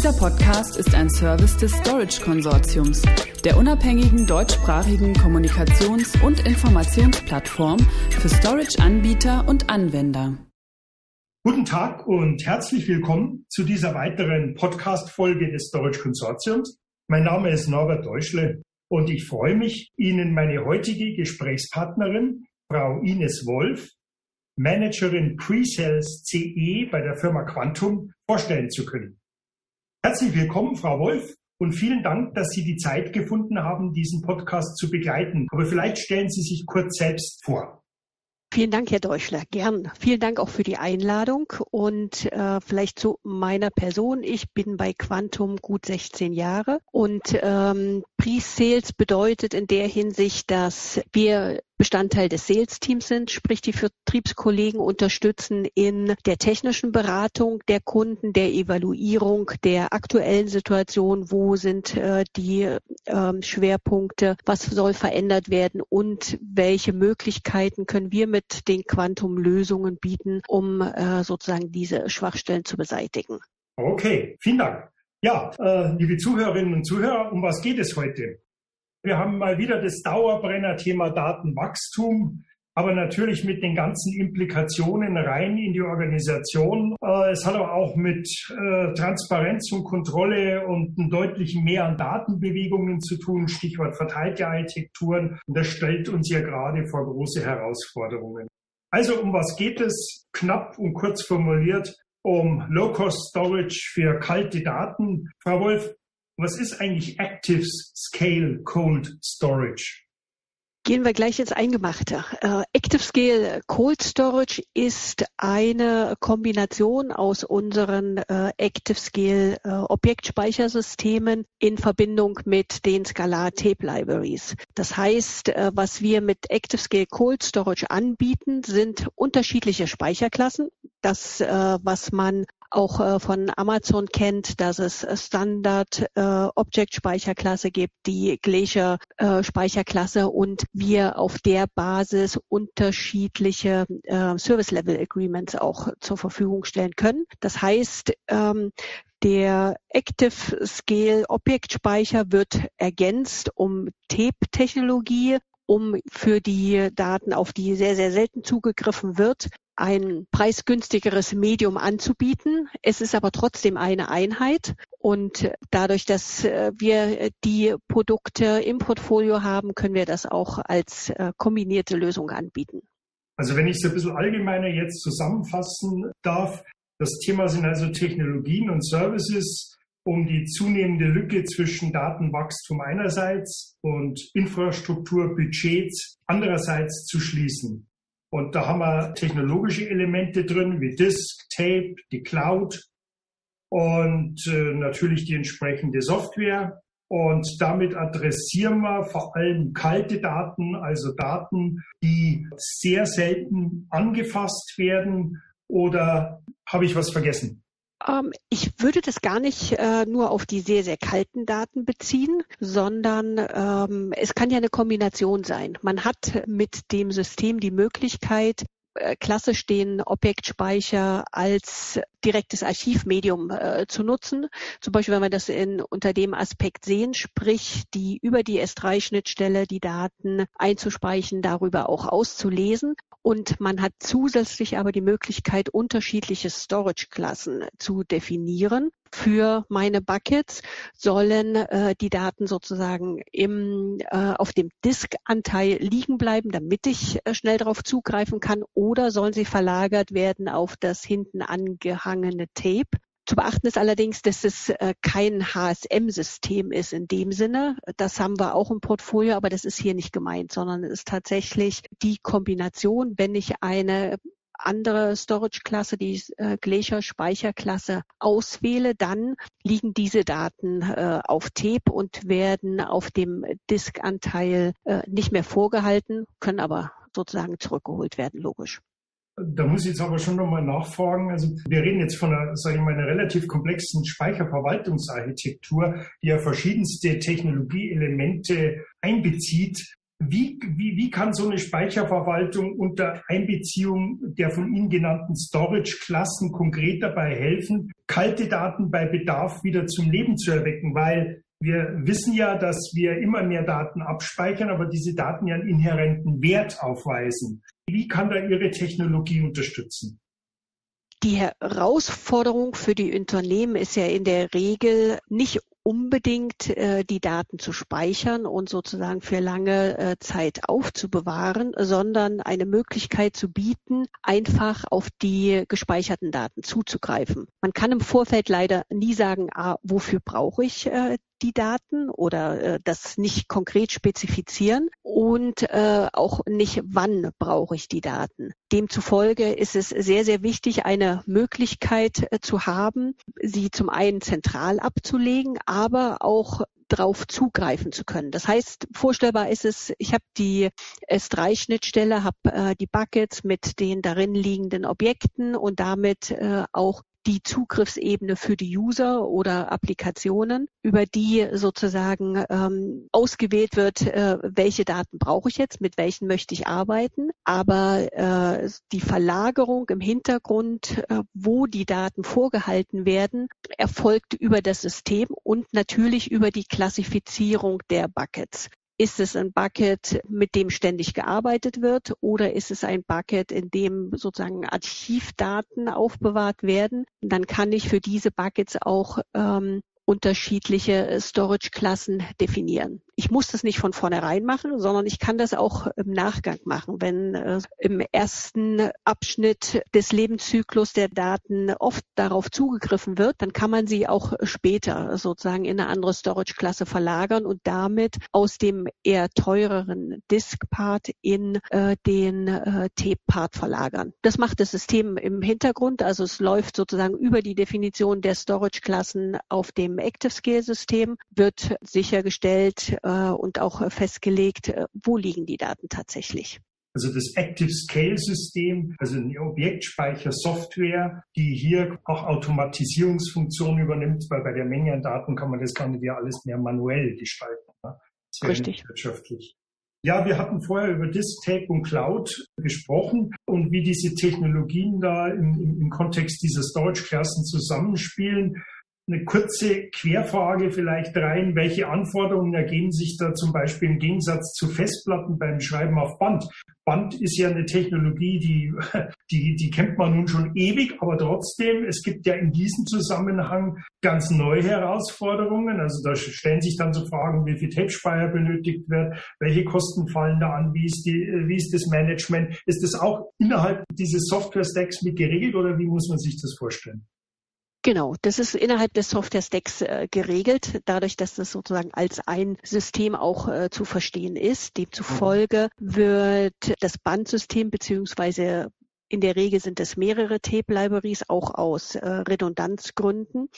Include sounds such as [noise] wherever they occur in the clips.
Dieser Podcast ist ein Service des Storage Konsortiums, der unabhängigen deutschsprachigen Kommunikations- und Informationsplattform für Storage-Anbieter und Anwender. Guten Tag und herzlich willkommen zu dieser weiteren Podcast-Folge des Storage Konsortiums. Mein Name ist Norbert Deutschle und ich freue mich, Ihnen meine heutige Gesprächspartnerin, Frau Ines Wolf, Managerin Pre-Sales CE bei der Firma Quantum, vorstellen zu können. Herzlich willkommen, Frau Wolf, und vielen Dank, dass Sie die Zeit gefunden haben, diesen Podcast zu begleiten. Aber vielleicht stellen Sie sich kurz selbst vor. Vielen Dank, Herr Deutschler. Gern. Vielen Dank auch für die Einladung und äh, vielleicht zu meiner Person. Ich bin bei Quantum gut 16 Jahre und ähm, Pre-Sales bedeutet in der Hinsicht, dass wir Bestandteil des Sales-Teams sind, sprich die Vertriebskollegen unterstützen in der technischen Beratung der Kunden, der Evaluierung der aktuellen Situation, wo sind äh, die äh, Schwerpunkte, was soll verändert werden und welche Möglichkeiten können wir mit den Quantum-Lösungen bieten, um äh, sozusagen diese Schwachstellen zu beseitigen. Okay, vielen Dank. Ja, äh, liebe Zuhörerinnen und Zuhörer, um was geht es heute? Wir haben mal wieder das Dauerbrenner-Thema Datenwachstum, aber natürlich mit den ganzen Implikationen rein in die Organisation. Äh, es hat aber auch mit äh, Transparenz und Kontrolle und einem deutlichen Mehr an Datenbewegungen zu tun, Stichwort verteilte Architekturen. Und das stellt uns ja gerade vor große Herausforderungen. Also um was geht es? Knapp und kurz formuliert um Low-Cost Storage für kalte Daten. Frau Wolf, was ist eigentlich Active Scale Cold Storage? Gehen wir gleich ins Eingemachte. Uh, Active Scale Cold Storage ist eine Kombination aus unseren uh, Active Scale uh, Objektspeichersystemen in Verbindung mit den Scalar Tape Libraries. Das heißt, was wir mit Active Scale Cold Storage anbieten, sind unterschiedliche Speicherklassen. Das, was man auch äh, von Amazon kennt, dass es Standard äh, Object Speicherklasse gibt, die Glacier äh, Speicherklasse und wir auf der Basis unterschiedliche äh, Service Level Agreements auch zur Verfügung stellen können. Das heißt, ähm, der Active Scale Objektspeicher wird ergänzt um Tape-Technologie, um für die Daten, auf die sehr, sehr selten zugegriffen wird, ein preisgünstigeres Medium anzubieten. Es ist aber trotzdem eine Einheit und dadurch, dass äh, wir die Produkte im Portfolio haben, können wir das auch als äh, kombinierte Lösung anbieten. Also wenn ich es ein bisschen allgemeiner jetzt zusammenfassen darf, das Thema sind also Technologien und Services, um die zunehmende Lücke zwischen Datenwachstum einerseits und Infrastrukturbudgets andererseits zu schließen. Und da haben wir technologische Elemente drin, wie Disk, Tape, die Cloud und äh, natürlich die entsprechende Software. Und damit adressieren wir vor allem kalte Daten, also Daten, die sehr selten angefasst werden. Oder habe ich was vergessen? Ähm, ich würde das gar nicht äh, nur auf die sehr, sehr kalten Daten beziehen, sondern ähm, es kann ja eine Kombination sein. Man hat mit dem System die Möglichkeit, äh, klassisch den Objektspeicher als direktes Archivmedium äh, zu nutzen. Zum Beispiel, wenn wir das in, unter dem Aspekt sehen, sprich die über die S3-Schnittstelle die Daten einzuspeichen, darüber auch auszulesen. Und man hat zusätzlich aber die Möglichkeit, unterschiedliche Storage-Klassen zu definieren. Für meine Buckets sollen äh, die Daten sozusagen im, äh, auf dem Disk-Anteil liegen bleiben, damit ich äh, schnell darauf zugreifen kann, oder sollen sie verlagert werden auf das hinten angehangene Tape. Zu beachten ist allerdings, dass es äh, kein HSM-System ist in dem Sinne. Das haben wir auch im Portfolio, aber das ist hier nicht gemeint, sondern es ist tatsächlich die Kombination, wenn ich eine andere Storage-Klasse, die äh, Glacier-Speicherklasse auswähle, dann liegen diese Daten äh, auf Tape und werden auf dem Disk-Anteil äh, nicht mehr vorgehalten, können aber sozusagen zurückgeholt werden, logisch. Da muss ich jetzt aber schon nochmal nachfragen. Also wir reden jetzt von einer, sage ich mal, einer relativ komplexen Speicherverwaltungsarchitektur, die ja verschiedenste Technologieelemente einbezieht. Wie, wie, wie kann so eine Speicherverwaltung unter Einbeziehung der von Ihnen genannten Storage-Klassen konkret dabei helfen, kalte Daten bei Bedarf wieder zum Leben zu erwecken? Weil wir wissen ja, dass wir immer mehr Daten abspeichern, aber diese Daten ja einen inhärenten Wert aufweisen. Wie kann da Ihre Technologie unterstützen? Die Herausforderung für die Unternehmen ist ja in der Regel nicht unbedingt äh, die Daten zu speichern und sozusagen für lange äh, Zeit aufzubewahren, sondern eine Möglichkeit zu bieten, einfach auf die gespeicherten Daten zuzugreifen. Man kann im Vorfeld leider nie sagen, ah, wofür brauche ich äh, die Daten oder äh, das nicht konkret spezifizieren und äh, auch nicht, wann brauche ich die Daten. Demzufolge ist es sehr, sehr wichtig, eine Möglichkeit äh, zu haben, sie zum einen zentral abzulegen, aber auch drauf zugreifen zu können. Das heißt, vorstellbar ist es, ich habe die S3-Schnittstelle, habe äh, die Buckets mit den darin liegenden Objekten und damit äh, auch die Zugriffsebene für die User oder Applikationen, über die sozusagen ähm, ausgewählt wird, äh, welche Daten brauche ich jetzt, mit welchen möchte ich arbeiten. Aber äh, die Verlagerung im Hintergrund, äh, wo die Daten vorgehalten werden, erfolgt über das System und natürlich über die Klassifizierung der Buckets. Ist es ein Bucket, mit dem ständig gearbeitet wird oder ist es ein Bucket, in dem sozusagen Archivdaten aufbewahrt werden? Dann kann ich für diese Buckets auch ähm, unterschiedliche Storage-Klassen definieren ich muss das nicht von vornherein machen, sondern ich kann das auch im Nachgang machen. Wenn äh, im ersten Abschnitt des Lebenszyklus der Daten oft darauf zugegriffen wird, dann kann man sie auch später sozusagen in eine andere Storage-Klasse verlagern und damit aus dem eher teureren Disk-Part in äh, den äh, Tape-Part verlagern. Das macht das System im Hintergrund, also es läuft sozusagen über die Definition der Storage-Klassen auf dem ActiveScale-System, wird sichergestellt, äh, und auch festgelegt, äh, wo liegen die Daten tatsächlich. Also das Active Scale System, also eine Objektspeicher-Software, die hier auch Automatisierungsfunktionen übernimmt, weil bei der Menge an Daten kann man das gar nicht ja alles mehr manuell gestalten. Ne? Richtig. wirtschaftlich. Ja, wir hatten vorher über Disk-Tape und Cloud gesprochen und wie diese Technologien da im, im, im Kontext dieser Storage-Klassen zusammenspielen eine kurze Querfrage vielleicht rein. Welche Anforderungen ergeben sich da zum Beispiel im Gegensatz zu Festplatten beim Schreiben auf Band? Band ist ja eine Technologie, die, [laughs] die, die kennt man nun schon ewig, aber trotzdem, es gibt ja in diesem Zusammenhang ganz neue Herausforderungen. Also da stellen sich dann so Fragen, wie viel Tape-Speicher benötigt wird, welche Kosten fallen da an, wie ist, die, wie ist das Management? Ist das auch innerhalb dieses Software-Stacks mit geregelt oder wie muss man sich das vorstellen? Genau, das ist innerhalb des Software-Stacks äh, geregelt, dadurch, dass das sozusagen als ein System auch äh, zu verstehen ist. Demzufolge wird das Bandsystem beziehungsweise in der Regel sind es mehrere Tape-Libraries, auch aus äh, Redundanzgründen,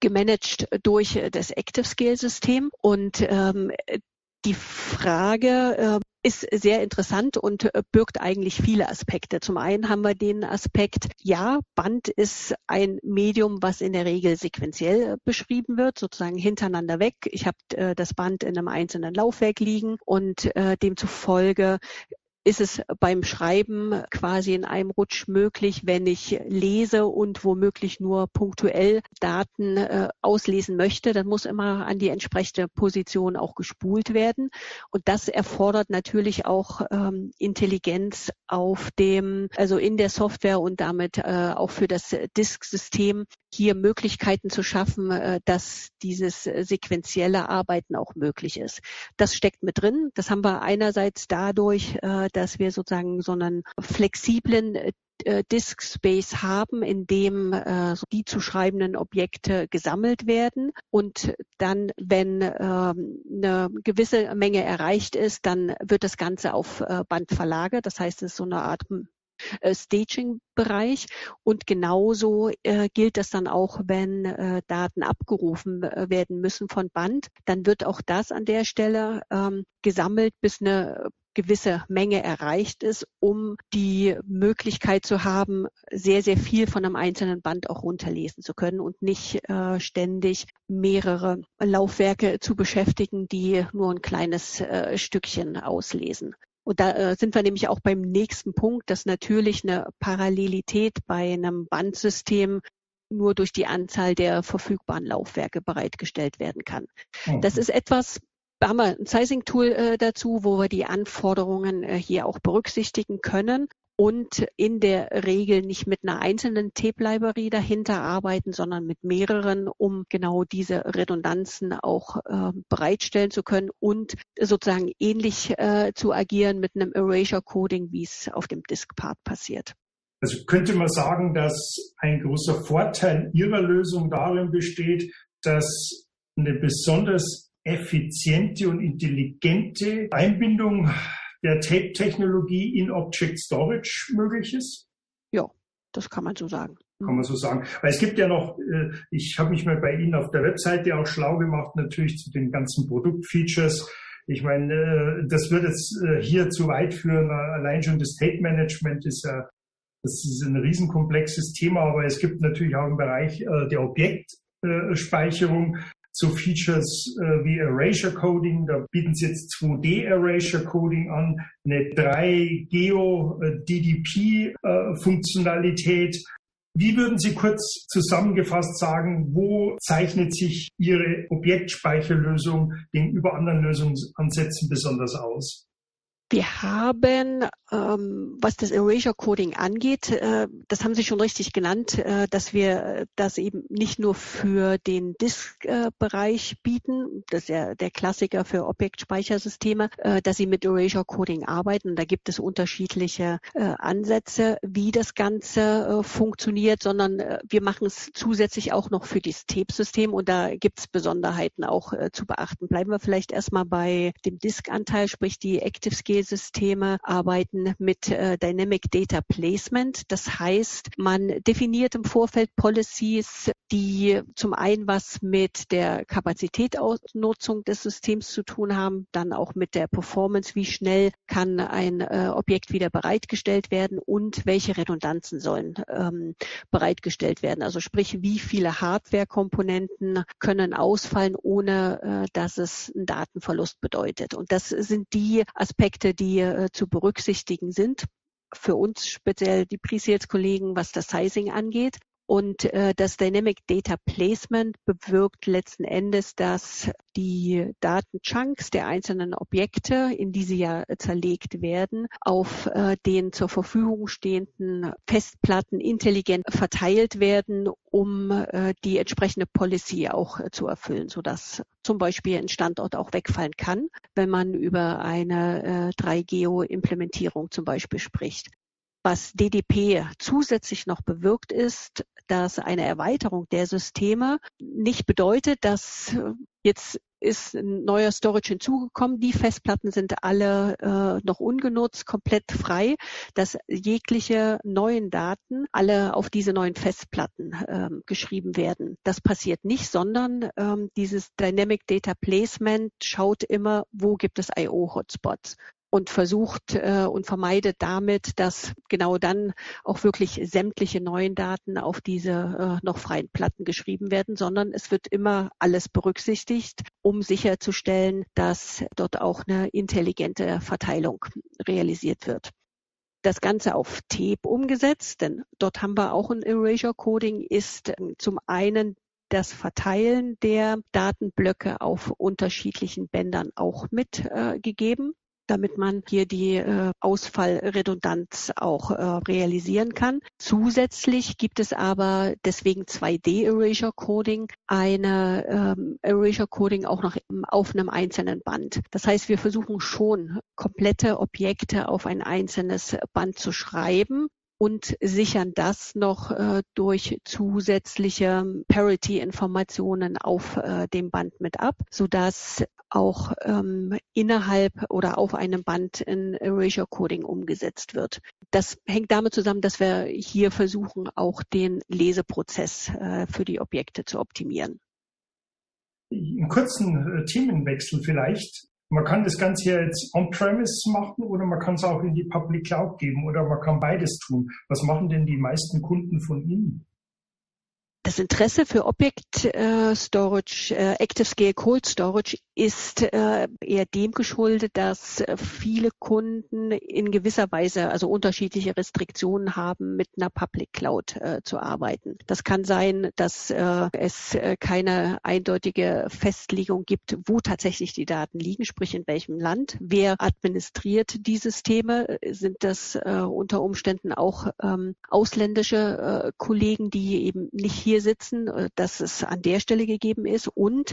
gemanagt durch das ActiveScale-System. Und ähm, die Frage äh, ist sehr interessant und äh, birgt eigentlich viele Aspekte. Zum einen haben wir den Aspekt, ja, Band ist ein Medium, was in der Regel sequenziell äh, beschrieben wird, sozusagen hintereinander weg. Ich habe äh, das Band in einem einzelnen Laufwerk liegen und demzufolge ist es beim Schreiben quasi in einem Rutsch möglich, wenn ich lese und womöglich nur punktuell Daten äh, auslesen möchte, dann muss immer an die entsprechende Position auch gespult werden. Und das erfordert natürlich auch ähm, Intelligenz auf dem, also in der Software und damit äh, auch für das Disk-System hier Möglichkeiten zu schaffen, äh, dass dieses sequentielle Arbeiten auch möglich ist. Das steckt mit drin. Das haben wir einerseits dadurch, äh, dass wir sozusagen so einen flexiblen äh, Disk Space haben, in dem die zu schreibenden Objekte gesammelt werden und dann, wenn ähm, eine gewisse Menge erreicht ist, dann wird das Ganze auf Band verlagert. Das heißt, es ist so eine Art äh, Staging-Bereich. Und genauso äh, gilt das dann auch, wenn äh, Daten abgerufen äh, werden müssen von Band. Dann wird auch das an der Stelle ähm, gesammelt, bis eine gewisse Menge erreicht ist, um die Möglichkeit zu haben, sehr, sehr viel von einem einzelnen Band auch runterlesen zu können und nicht äh, ständig mehrere Laufwerke zu beschäftigen, die nur ein kleines äh, Stückchen auslesen. Und da äh, sind wir nämlich auch beim nächsten Punkt, dass natürlich eine Parallelität bei einem Bandsystem nur durch die Anzahl der verfügbaren Laufwerke bereitgestellt werden kann. Mhm. Das ist etwas, da haben wir ein Sizing-Tool äh, dazu, wo wir die Anforderungen äh, hier auch berücksichtigen können und in der Regel nicht mit einer einzelnen Tape-Library dahinter arbeiten, sondern mit mehreren, um genau diese Redundanzen auch äh, bereitstellen zu können und sozusagen ähnlich äh, zu agieren mit einem Erasure-Coding, wie es auf dem Disk-Part passiert. Also könnte man sagen, dass ein großer Vorteil Ihrer Lösung darin besteht, dass eine besonders effiziente und intelligente Einbindung der Tape-Technologie in Object Storage möglich ist? Ja, das kann man so sagen. Kann man so sagen. Weil es gibt ja noch, äh, ich habe mich mal bei Ihnen auf der Webseite auch schlau gemacht, natürlich zu den ganzen Produktfeatures. Ich meine, äh, das wird jetzt äh, hier zu weit führen. Allein schon das Tape Management ist ja, das ist ein riesenkomplexes Thema, aber es gibt natürlich auch im Bereich der Objektspeicherung so Features äh, wie Erasure Coding. Da bieten sie jetzt 2D Erasure Coding an, eine 3 Geo äh, DDP äh, Funktionalität. Wie würden Sie kurz zusammengefasst sagen, wo zeichnet sich Ihre Objektspeicherlösung gegenüber anderen Lösungsansätzen besonders aus? Wir haben, ähm, was das Erasure Coding angeht, äh, das haben Sie schon richtig genannt, äh, dass wir das eben nicht nur für den Disk-Bereich bieten, das ist ja der Klassiker für Objektspeichersysteme, äh, dass sie mit Erasure Coding arbeiten. Da gibt es unterschiedliche äh, Ansätze, wie das Ganze äh, funktioniert, sondern äh, wir machen es zusätzlich auch noch für das Tape-System und da gibt es Besonderheiten auch zu beachten. Bleiben wir vielleicht erstmal bei dem Disk-Anteil, sprich die ActiveScale systeme arbeiten mit äh, Dynamic Data Placement. Das heißt, man definiert im Vorfeld Policies, die zum einen was mit der Kapazitätsnutzung des Systems zu tun haben, dann auch mit der Performance, wie schnell kann ein äh, Objekt wieder bereitgestellt werden und welche Redundanzen sollen ähm, bereitgestellt werden. Also sprich, wie viele Hardware-Komponenten können ausfallen, ohne äh, dass es einen Datenverlust bedeutet. Und das sind die Aspekte, Aspekte, die äh, zu berücksichtigen sind. Für uns speziell die Pre-Sales-Kollegen, was das Sizing angeht. Und äh, das Dynamic Data Placement bewirkt letzten Endes, dass die Datenchunks der einzelnen Objekte, in die sie ja zerlegt werden, auf äh, den zur Verfügung stehenden Festplatten intelligent verteilt werden, um äh, die entsprechende Policy auch äh, zu erfüllen, sodass zum Beispiel ein Standort auch wegfallen kann, wenn man über eine äh, 3GEO-Implementierung zum Beispiel spricht. Was DDP zusätzlich noch bewirkt ist, dass eine Erweiterung der Systeme nicht bedeutet, dass äh, jetzt ist ein neuer Storage hinzugekommen. Die Festplatten sind alle äh, noch ungenutzt, komplett frei, dass jegliche neuen Daten alle auf diese neuen Festplatten ähm, geschrieben werden. Das passiert nicht, sondern ähm, dieses Dynamic Data Placement schaut immer, wo gibt es IO-Hotspots und versucht äh, und vermeidet damit, dass genau dann auch wirklich sämtliche neuen Daten auf diese äh, noch freien Platten geschrieben werden, sondern es wird immer alles berücksichtigt, um sicherzustellen, dass dort auch eine intelligente Verteilung realisiert wird das Ganze auf Tape umgesetzt, denn dort haben wir auch ein Erasure Coding, ist ähm, zum einen das Verteilen der Datenblöcke auf unterschiedlichen Bändern auch mitgegeben. Äh, damit man hier die äh, Ausfallredundanz auch äh, realisieren kann. Zusätzlich gibt es aber deswegen 2D Erasure Coding, eine ähm, Erasure Coding auch noch auf einem einzelnen Band. Das heißt, wir versuchen schon komplette Objekte auf ein einzelnes Band zu schreiben und sichern das noch äh, durch zusätzliche Parity-Informationen auf äh, dem Band mit ab, sodass auch ähm, innerhalb oder auf einem Band in Erasure Coding umgesetzt wird. Das hängt damit zusammen, dass wir hier versuchen, auch den Leseprozess äh, für die Objekte zu optimieren. Einen kurzen äh, Themenwechsel vielleicht. Man kann das Ganze jetzt on-premise machen oder man kann es auch in die Public Cloud geben oder man kann beides tun. Was machen denn die meisten Kunden von Ihnen? Das Interesse für Object äh, Storage, äh, Active Scale Cold Storage ist äh, eher dem geschuldet, dass viele Kunden in gewisser Weise also unterschiedliche Restriktionen haben, mit einer Public Cloud äh, zu arbeiten. Das kann sein, dass äh, es äh, keine eindeutige Festlegung gibt, wo tatsächlich die Daten liegen, sprich in welchem Land. Wer administriert die Systeme? Sind das äh, unter Umständen auch ähm, ausländische äh, Kollegen, die eben nicht hier hier sitzen, äh, dass es an der Stelle gegeben ist. Und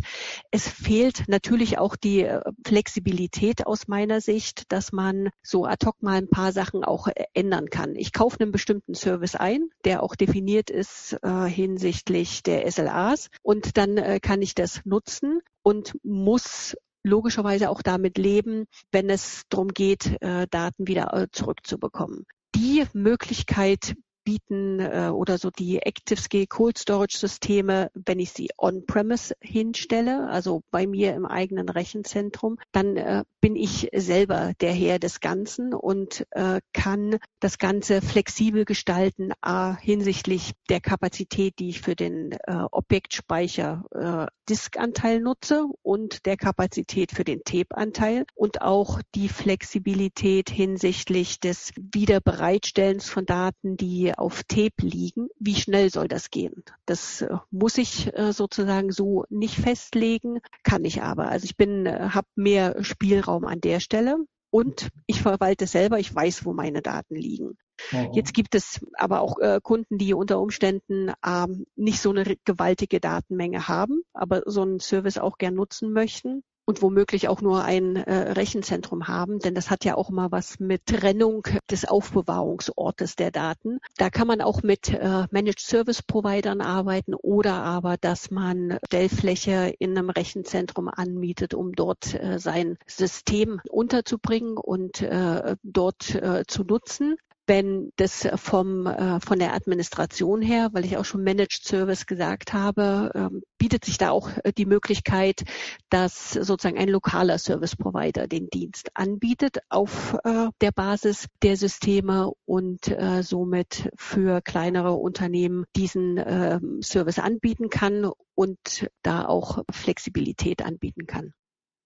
es fehlt natürlich auch die äh, Flexibilität aus meiner Sicht, dass man so ad hoc mal ein paar Sachen auch äh, ändern kann. Ich kaufe einen bestimmten Service ein, der auch definiert ist äh, hinsichtlich der SLAs und dann äh, kann ich das nutzen und muss logischerweise auch damit leben, wenn es darum geht, äh, Daten wieder zurückzubekommen. Die Möglichkeit bieten äh, oder so die ActiveScale Cold Storage Systeme, wenn ich sie on-premise hinstelle, also bei mir im eigenen Rechenzentrum, dann äh, bin ich selber der Herr des Ganzen und äh, kann das Ganze flexibel gestalten, a, hinsichtlich der Kapazität, die ich für den äh, Objektspeicher äh, Diskanteil nutze und der Kapazität für den Tape-Anteil und auch die Flexibilität hinsichtlich des Wiederbereitstellens von Daten, die auf Tape liegen, wie schnell soll das gehen? Das äh, muss ich äh, sozusagen so nicht festlegen, kann ich aber. Also ich bin, äh, habe mehr Spielraum an der Stelle und ich verwalte selber, ich weiß, wo meine Daten liegen. Mhm. Jetzt gibt es aber auch äh, Kunden, die unter Umständen ähm, nicht so eine gewaltige Datenmenge haben, aber so einen Service auch gern nutzen möchten und womöglich auch nur ein äh, Rechenzentrum haben, denn das hat ja auch mal was mit Trennung des Aufbewahrungsortes der Daten. Da kann man auch mit äh, Managed Service Providern arbeiten oder aber, dass man Stellfläche in einem Rechenzentrum anmietet, um dort äh, sein System unterzubringen und äh, dort äh, zu nutzen wenn das vom, äh, von der Administration her, weil ich auch schon Managed Service gesagt habe, ähm, bietet sich da auch äh, die Möglichkeit, dass sozusagen ein lokaler Service Provider den Dienst anbietet auf äh, der Basis der Systeme und äh, somit für kleinere Unternehmen diesen äh, Service anbieten kann und da auch Flexibilität anbieten kann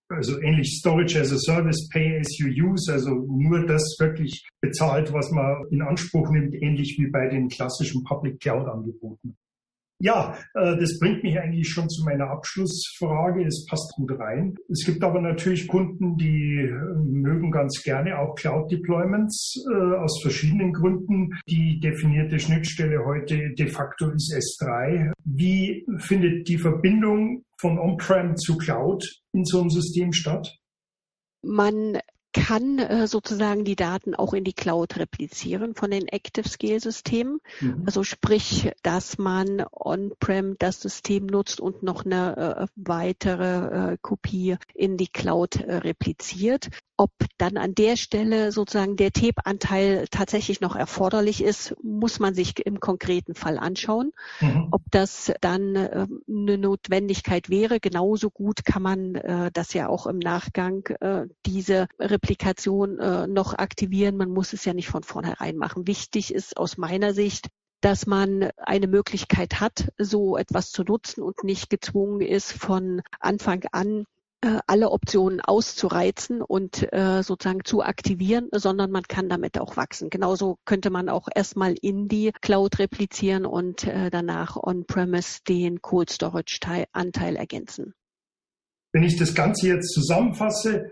also ähnlich Storage as a Service, Pay as you use, also nur das wirklich bezahlt, was man in Anspruch nimmt, ähnlich wie bei den klassischen Public Cloud Angeboten. Ja, äh, das bringt mich eigentlich schon zu meiner Abschlussfrage. Es passt gut rein. Es gibt aber natürlich Kunden, die äh, mögen ganz gerne auch Cloud Deployments äh, aus verschiedenen Gründen. Die definierte Schnittstelle heute de facto ist S3. Wie findet die Verbindung von On-Prem zu Cloud in so einem System statt? Man kann äh, sozusagen die Daten auch in die Cloud replizieren von den Active Scale Systemen. Mhm. Also sprich, dass man on-prem das System nutzt und noch eine äh, weitere äh, Kopie in die Cloud äh, repliziert. Ob dann an der Stelle sozusagen der Tape-Anteil tatsächlich noch erforderlich ist, muss man sich im konkreten Fall anschauen. Mhm. Ob das dann äh, eine Notwendigkeit wäre, genauso gut kann man äh, das ja auch im Nachgang äh, diese Replikation äh, noch aktivieren. Man muss es ja nicht von vornherein machen. Wichtig ist aus meiner Sicht, dass man eine Möglichkeit hat, so etwas zu nutzen und nicht gezwungen ist, von Anfang an alle Optionen auszureizen und äh, sozusagen zu aktivieren, sondern man kann damit auch wachsen. Genauso könnte man auch erstmal in die Cloud replizieren und äh, danach on-premise den Cold Storage Anteil ergänzen. Wenn ich das Ganze jetzt zusammenfasse,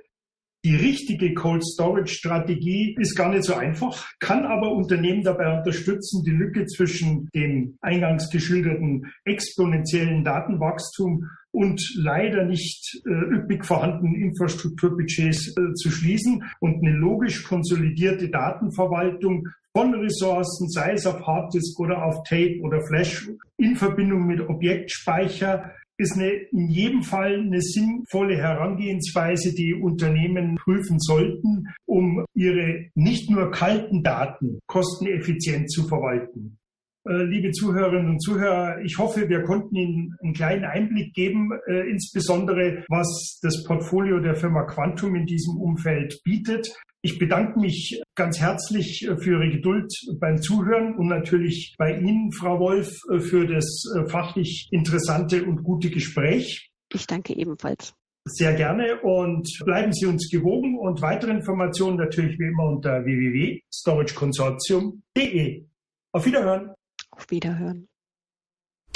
die richtige Cold Storage Strategie ist gar nicht so einfach, kann aber Unternehmen dabei unterstützen, die Lücke zwischen dem eingangs geschilderten exponentiellen Datenwachstum und leider nicht äh, üppig vorhandenen Infrastrukturbudgets äh, zu schließen und eine logisch konsolidierte Datenverwaltung von Ressourcen, sei es auf Harddisk oder auf Tape oder Flash, in Verbindung mit Objektspeicher, ist eine, in jedem Fall eine sinnvolle Herangehensweise, die Unternehmen prüfen sollten, um ihre nicht nur kalten Daten kosteneffizient zu verwalten. Äh, liebe Zuhörerinnen und Zuhörer, ich hoffe, wir konnten Ihnen einen kleinen Einblick geben, äh, insbesondere was das Portfolio der Firma Quantum in diesem Umfeld bietet. Ich bedanke mich ganz herzlich für Ihre Geduld beim Zuhören und natürlich bei Ihnen, Frau Wolf, für das äh, fachlich interessante und gute Gespräch. Ich danke ebenfalls. Sehr gerne und bleiben Sie uns gewogen und weitere Informationen natürlich wie immer unter www.storageconsortium.de. Auf Wiederhören. Auf Wiederhören.